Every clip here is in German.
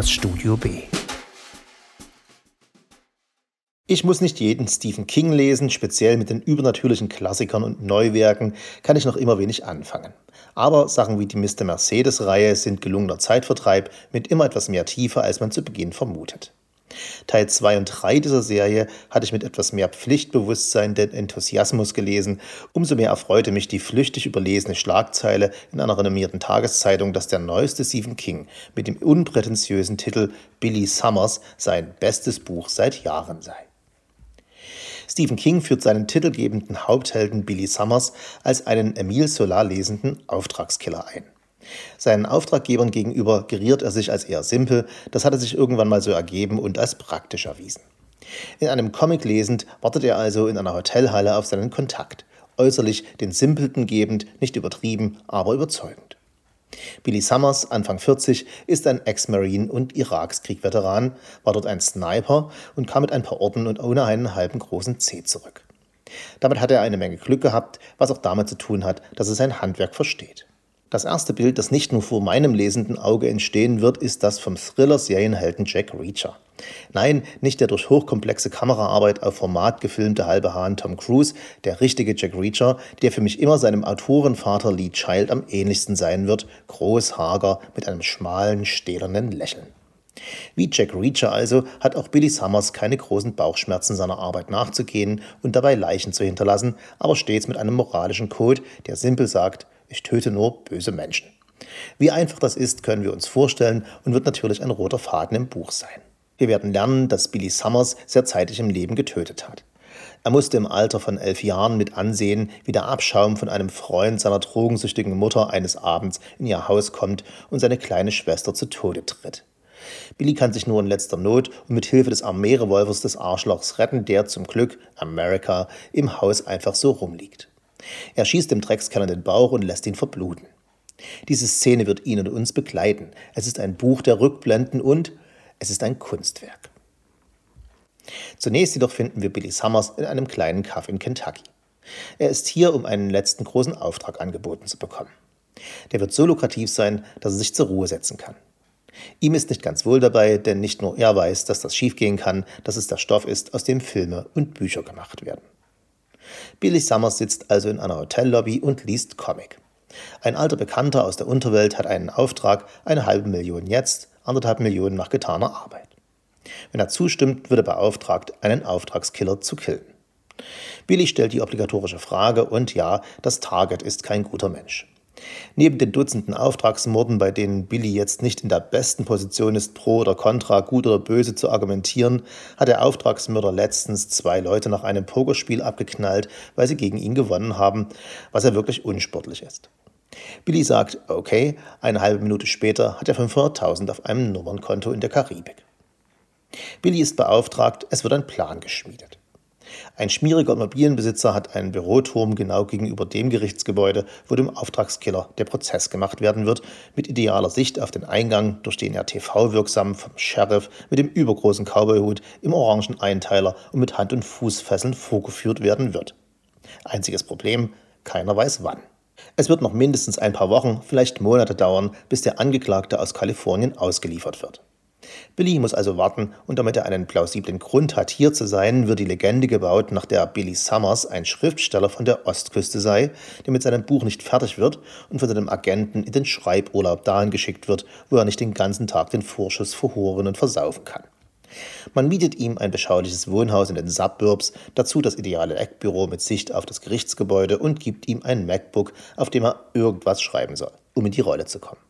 das Studio B. Ich muss nicht jeden Stephen King lesen, speziell mit den übernatürlichen Klassikern und Neuwerken kann ich noch immer wenig anfangen. Aber Sachen wie die Mr. Mercedes-Reihe sind gelungener Zeitvertreib mit immer etwas mehr Tiefe, als man zu Beginn vermutet. Teil 2 und 3 dieser Serie hatte ich mit etwas mehr Pflichtbewusstsein denn Enthusiasmus gelesen. Umso mehr erfreute mich die flüchtig überlesene Schlagzeile in einer renommierten Tageszeitung, dass der neueste Stephen King mit dem unprätentiösen Titel Billy Summers sein bestes Buch seit Jahren sei. Stephen King führt seinen titelgebenden Haupthelden Billy Summers als einen Emile Solar lesenden Auftragskiller ein. Seinen Auftraggebern gegenüber geriert er sich als eher simpel, das hatte sich irgendwann mal so ergeben und als praktisch erwiesen. In einem Comic lesend wartet er also in einer Hotelhalle auf seinen Kontakt, äußerlich den Simpelten gebend, nicht übertrieben, aber überzeugend. Billy Summers, Anfang 40, ist ein Ex-Marine und Irakskrieg-Veteran, war dort ein Sniper und kam mit ein paar Orden und ohne einen halben großen C zurück. Damit hat er eine Menge Glück gehabt, was auch damit zu tun hat, dass er sein Handwerk versteht. Das erste Bild, das nicht nur vor meinem lesenden Auge entstehen wird, ist das vom Thriller-Serienhelden Jack Reacher. Nein, nicht der durch hochkomplexe Kameraarbeit auf Format gefilmte halbe Hahn Tom Cruise, der richtige Jack Reacher, der für mich immer seinem Autorenvater Lee Child am ähnlichsten sein wird, groß, hager, mit einem schmalen, stählernen Lächeln. Wie Jack Reacher also hat auch Billy Summers keine großen Bauchschmerzen seiner Arbeit nachzugehen und dabei Leichen zu hinterlassen, aber stets mit einem moralischen Code, der simpel sagt, ich töte nur böse Menschen. Wie einfach das ist, können wir uns vorstellen und wird natürlich ein roter Faden im Buch sein. Wir werden lernen, dass Billy Summers sehr zeitig im Leben getötet hat. Er musste im Alter von elf Jahren mit ansehen, wie der Abschaum von einem Freund seiner drogensüchtigen Mutter eines Abends in ihr Haus kommt und seine kleine Schwester zu Tode tritt. Billy kann sich nur in letzter Not und mit Hilfe des Armeerevolvers des Arschlochs retten, der zum Glück, America, im Haus einfach so rumliegt. Er schießt dem Dreckskerl in den Bauch und lässt ihn verbluten. Diese Szene wird ihn und uns begleiten. Es ist ein Buch der Rückblenden und es ist ein Kunstwerk. Zunächst jedoch finden wir Billy Summers in einem kleinen Kaff in Kentucky. Er ist hier, um einen letzten großen Auftrag angeboten zu bekommen. Der wird so lukrativ sein, dass er sich zur Ruhe setzen kann. Ihm ist nicht ganz wohl dabei, denn nicht nur er weiß, dass das schiefgehen kann, dass es der Stoff ist, aus dem Filme und Bücher gemacht werden. Billy Summers sitzt also in einer Hotellobby und liest Comic. Ein alter Bekannter aus der Unterwelt hat einen Auftrag, eine halbe Million jetzt, anderthalb Millionen nach getaner Arbeit. Wenn er zustimmt, wird er beauftragt, einen Auftragskiller zu killen. Billy stellt die obligatorische Frage und ja, das Target ist kein guter Mensch. Neben den Dutzenden Auftragsmorden, bei denen Billy jetzt nicht in der besten Position ist, pro oder contra, gut oder böse zu argumentieren, hat der Auftragsmörder letztens zwei Leute nach einem Pokerspiel abgeknallt, weil sie gegen ihn gewonnen haben, was ja wirklich unsportlich ist. Billy sagt, okay, eine halbe Minute später hat er 500.000 auf einem Nummernkonto in der Karibik. Billy ist beauftragt, es wird ein Plan geschmiedet. Ein schmieriger Immobilienbesitzer hat einen Büroturm genau gegenüber dem Gerichtsgebäude, wo dem Auftragskiller der Prozess gemacht werden wird, mit idealer Sicht auf den Eingang, durch den er TV-wirksam vom Sheriff mit dem übergroßen Cowboyhut im orangen Einteiler und mit Hand- und Fußfesseln vorgeführt werden wird. Einziges Problem, keiner weiß wann. Es wird noch mindestens ein paar Wochen, vielleicht Monate dauern, bis der Angeklagte aus Kalifornien ausgeliefert wird. Billy muss also warten und damit er einen plausiblen Grund hat, hier zu sein, wird die Legende gebaut, nach der Billy Summers ein Schriftsteller von der Ostküste sei, der mit seinem Buch nicht fertig wird und von seinem Agenten in den Schreiburlaub dahin geschickt wird, wo er nicht den ganzen Tag den Vorschuss verhoren und versaufen kann. Man mietet ihm ein beschauliches Wohnhaus in den Suburbs, dazu das ideale Eckbüro mit Sicht auf das Gerichtsgebäude und gibt ihm ein MacBook, auf dem er irgendwas schreiben soll, um in die Rolle zu kommen.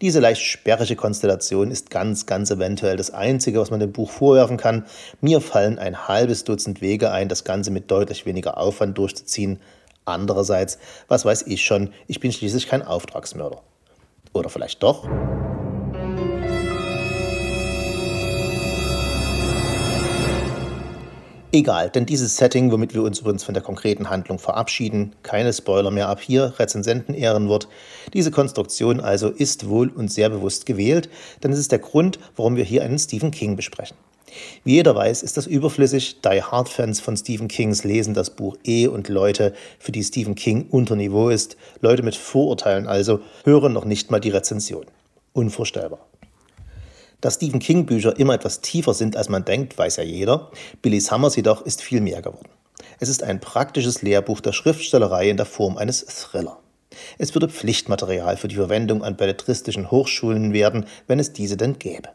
Diese leicht sperrige Konstellation ist ganz, ganz eventuell das Einzige, was man dem Buch vorwerfen kann. Mir fallen ein halbes Dutzend Wege ein, das Ganze mit deutlich weniger Aufwand durchzuziehen. Andererseits, was weiß ich schon, ich bin schließlich kein Auftragsmörder. Oder vielleicht doch? Egal, denn dieses Setting, womit wir uns übrigens von der konkreten Handlung verabschieden, keine Spoiler mehr ab hier, Rezensenten Ehrenwort, diese Konstruktion also ist wohl und sehr bewusst gewählt, denn es ist der Grund, warum wir hier einen Stephen King besprechen. Wie jeder weiß, ist das überflüssig, Die Hard-Fans von Stephen Kings lesen das Buch eh und Leute, für die Stephen King unter Niveau ist, Leute mit Vorurteilen also, hören noch nicht mal die Rezension. Unvorstellbar. Dass Stephen King Bücher immer etwas tiefer sind, als man denkt, weiß ja jeder. Billy Summers jedoch ist viel mehr geworden. Es ist ein praktisches Lehrbuch der Schriftstellerei in der Form eines Thriller. Es würde Pflichtmaterial für die Verwendung an belletristischen Hochschulen werden, wenn es diese denn gäbe.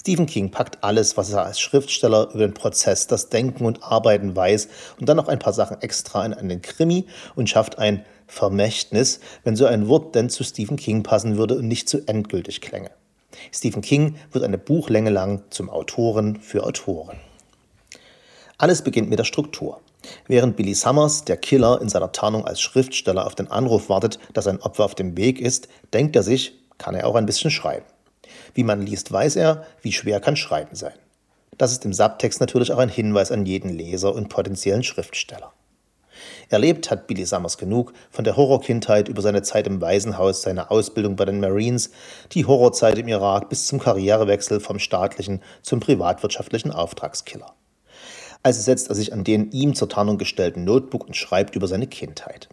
Stephen King packt alles, was er als Schriftsteller über den Prozess, das Denken und Arbeiten weiß und dann noch ein paar Sachen extra in einen Krimi und schafft ein Vermächtnis, wenn so ein Wort denn zu Stephen King passen würde und nicht zu endgültig klänge. Stephen King wird eine Buchlänge lang zum Autoren für Autoren. Alles beginnt mit der Struktur. Während Billy Summers, der Killer, in seiner Tarnung als Schriftsteller auf den Anruf wartet, dass sein Opfer auf dem Weg ist, denkt er sich, kann er auch ein bisschen schreiben. Wie man liest, weiß er, wie schwer kann Schreiben sein. Das ist im Subtext natürlich auch ein Hinweis an jeden Leser und potenziellen Schriftsteller. Erlebt hat Billy Summers genug von der Horrorkindheit über seine Zeit im Waisenhaus, seine Ausbildung bei den Marines, die Horrorzeit im Irak bis zum Karrierewechsel vom staatlichen zum privatwirtschaftlichen Auftragskiller. Also setzt er sich an den ihm zur Tarnung gestellten Notebook und schreibt über seine Kindheit.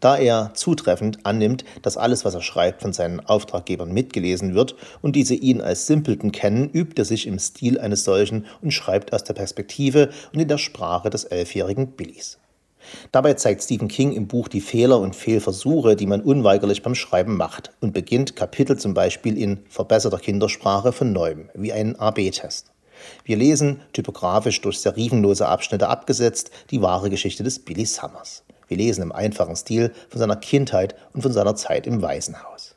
Da er zutreffend annimmt, dass alles, was er schreibt, von seinen Auftraggebern mitgelesen wird und diese ihn als Simpleton kennen, übt er sich im Stil eines solchen und schreibt aus der Perspektive und in der Sprache des elfjährigen Billys. Dabei zeigt Stephen King im Buch die Fehler und Fehlversuche, die man unweigerlich beim Schreiben macht und beginnt Kapitel zum Beispiel in verbesserter Kindersprache von neuem, wie einen AB-Test. Wir lesen, typografisch durch serifenlose Abschnitte abgesetzt, die wahre Geschichte des Billy Summers. Wir lesen im einfachen Stil von seiner Kindheit und von seiner Zeit im Waisenhaus.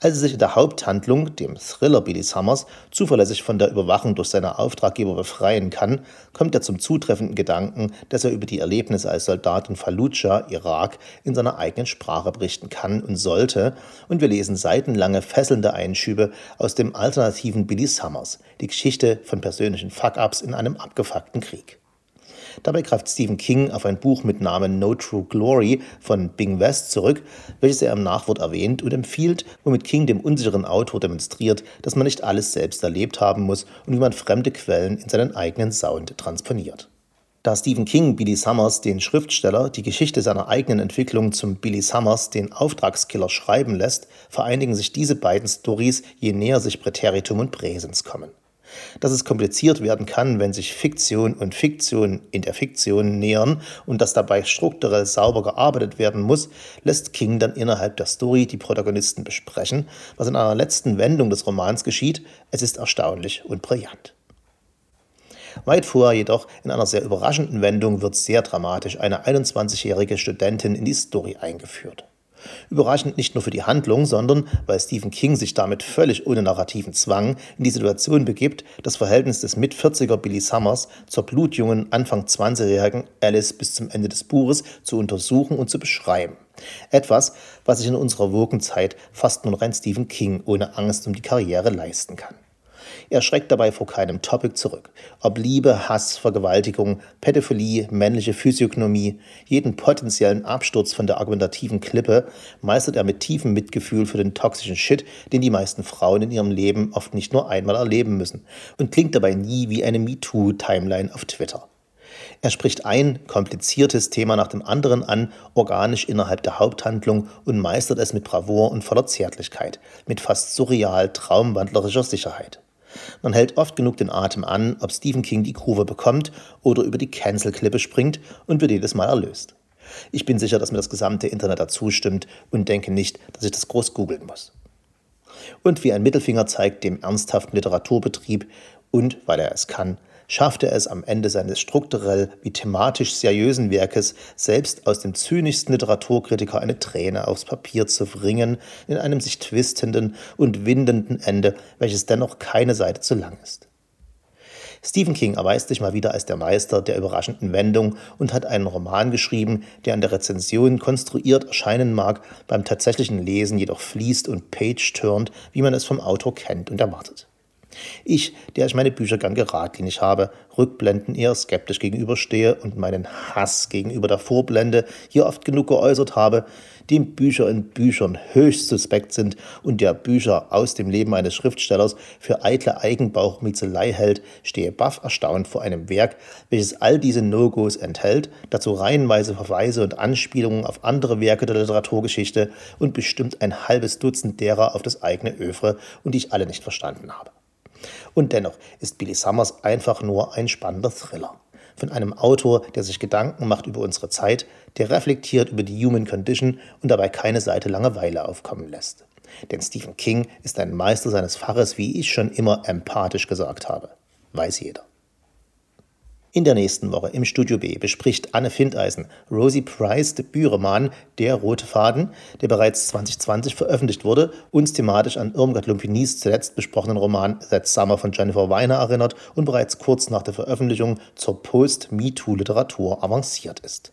Als er sich in der Haupthandlung, dem Thriller Billy Summers, zuverlässig von der Überwachung durch seine Auftraggeber befreien kann, kommt er zum zutreffenden Gedanken, dass er über die Erlebnisse als Soldat in Fallujah, Irak, in seiner eigenen Sprache berichten kann und sollte, und wir lesen seitenlange fesselnde Einschübe aus dem alternativen Billy Summers, die Geschichte von persönlichen Fuck-ups in einem abgefuckten Krieg. Dabei greift Stephen King auf ein Buch mit Namen No True Glory von Bing West zurück, welches er im Nachwort erwähnt und empfiehlt, womit King dem unsicheren Autor demonstriert, dass man nicht alles selbst erlebt haben muss und wie man fremde Quellen in seinen eigenen Sound transponiert. Da Stephen King Billy Summers, den Schriftsteller, die Geschichte seiner eigenen Entwicklung zum Billy Summers, den Auftragskiller, schreiben lässt, vereinigen sich diese beiden Stories, je näher sich Präteritum und Präsens kommen. Dass es kompliziert werden kann, wenn sich Fiktion und Fiktion in der Fiktion nähern und dass dabei strukturell sauber gearbeitet werden muss, lässt King dann innerhalb der Story die Protagonisten besprechen, was in einer letzten Wendung des Romans geschieht. Es ist erstaunlich und brillant. Weit vorher jedoch, in einer sehr überraschenden Wendung, wird sehr dramatisch eine 21-jährige Studentin in die Story eingeführt. Überraschend nicht nur für die Handlung, sondern weil Stephen King sich damit völlig ohne narrativen Zwang in die Situation begibt, das Verhältnis des Mit-40er Billy Summers zur blutjungen, Anfang 20-jährigen Alice bis zum Ende des Buches zu untersuchen und zu beschreiben. Etwas, was sich in unserer Wogenzeit fast nur noch ein Stephen King ohne Angst um die Karriere leisten kann. Er schreckt dabei vor keinem Topic zurück. Ob Liebe, Hass, Vergewaltigung, Pädophilie, männliche Physiognomie, jeden potenziellen Absturz von der argumentativen Klippe meistert er mit tiefem Mitgefühl für den toxischen Shit, den die meisten Frauen in ihrem Leben oft nicht nur einmal erleben müssen und klingt dabei nie wie eine MeToo-Timeline auf Twitter. Er spricht ein kompliziertes Thema nach dem anderen an, organisch innerhalb der Haupthandlung und meistert es mit Bravour und voller Zärtlichkeit, mit fast surreal traumwandlerischer Sicherheit. Man hält oft genug den Atem an, ob Stephen King die Kurve bekommt oder über die Cancel-Klippe springt und wird jedes Mal erlöst. Ich bin sicher, dass mir das gesamte Internet dazu stimmt und denke nicht, dass ich das groß googeln muss. Und wie ein Mittelfinger zeigt dem ernsthaften Literaturbetrieb und, weil er es kann, schaffte er es am Ende seines strukturell wie thematisch seriösen Werkes, selbst aus dem zynischsten Literaturkritiker eine Träne aufs Papier zu wringen, in einem sich twistenden und windenden Ende, welches dennoch keine Seite zu lang ist. Stephen King erweist sich mal wieder als der Meister der überraschenden Wendung und hat einen Roman geschrieben, der an der Rezension konstruiert erscheinen mag, beim tatsächlichen Lesen jedoch fließt und page-turnt, wie man es vom Autor kennt und erwartet. Ich, der ich meine Bücher gern geradlinig habe, Rückblenden eher skeptisch gegenüberstehe und meinen Hass gegenüber der Vorblende hier oft genug geäußert habe, dem Bücher in Büchern höchst suspekt sind und der Bücher aus dem Leben eines Schriftstellers für eitle Eigenbauchmiezelei hält, stehe baff erstaunt vor einem Werk, welches all diese No-Gos enthält, dazu reihenweise Verweise und Anspielungen auf andere Werke der Literaturgeschichte und bestimmt ein halbes Dutzend derer auf das eigene Övre und die ich alle nicht verstanden habe. Und dennoch ist Billy Summers einfach nur ein spannender Thriller. Von einem Autor, der sich Gedanken macht über unsere Zeit, der reflektiert über die Human Condition und dabei keine Seite Langeweile aufkommen lässt. Denn Stephen King ist ein Meister seines Faches, wie ich schon immer empathisch gesagt habe. Weiß jeder. In der nächsten Woche im Studio B bespricht Anne Findeisen Rosie Price Debütroman Der rote Faden, der bereits 2020 veröffentlicht wurde, uns thematisch an Irmgard Lumpinis zuletzt besprochenen Roman That Summer von Jennifer Weiner erinnert und bereits kurz nach der Veröffentlichung zur Post-MeToo-Literatur avanciert ist.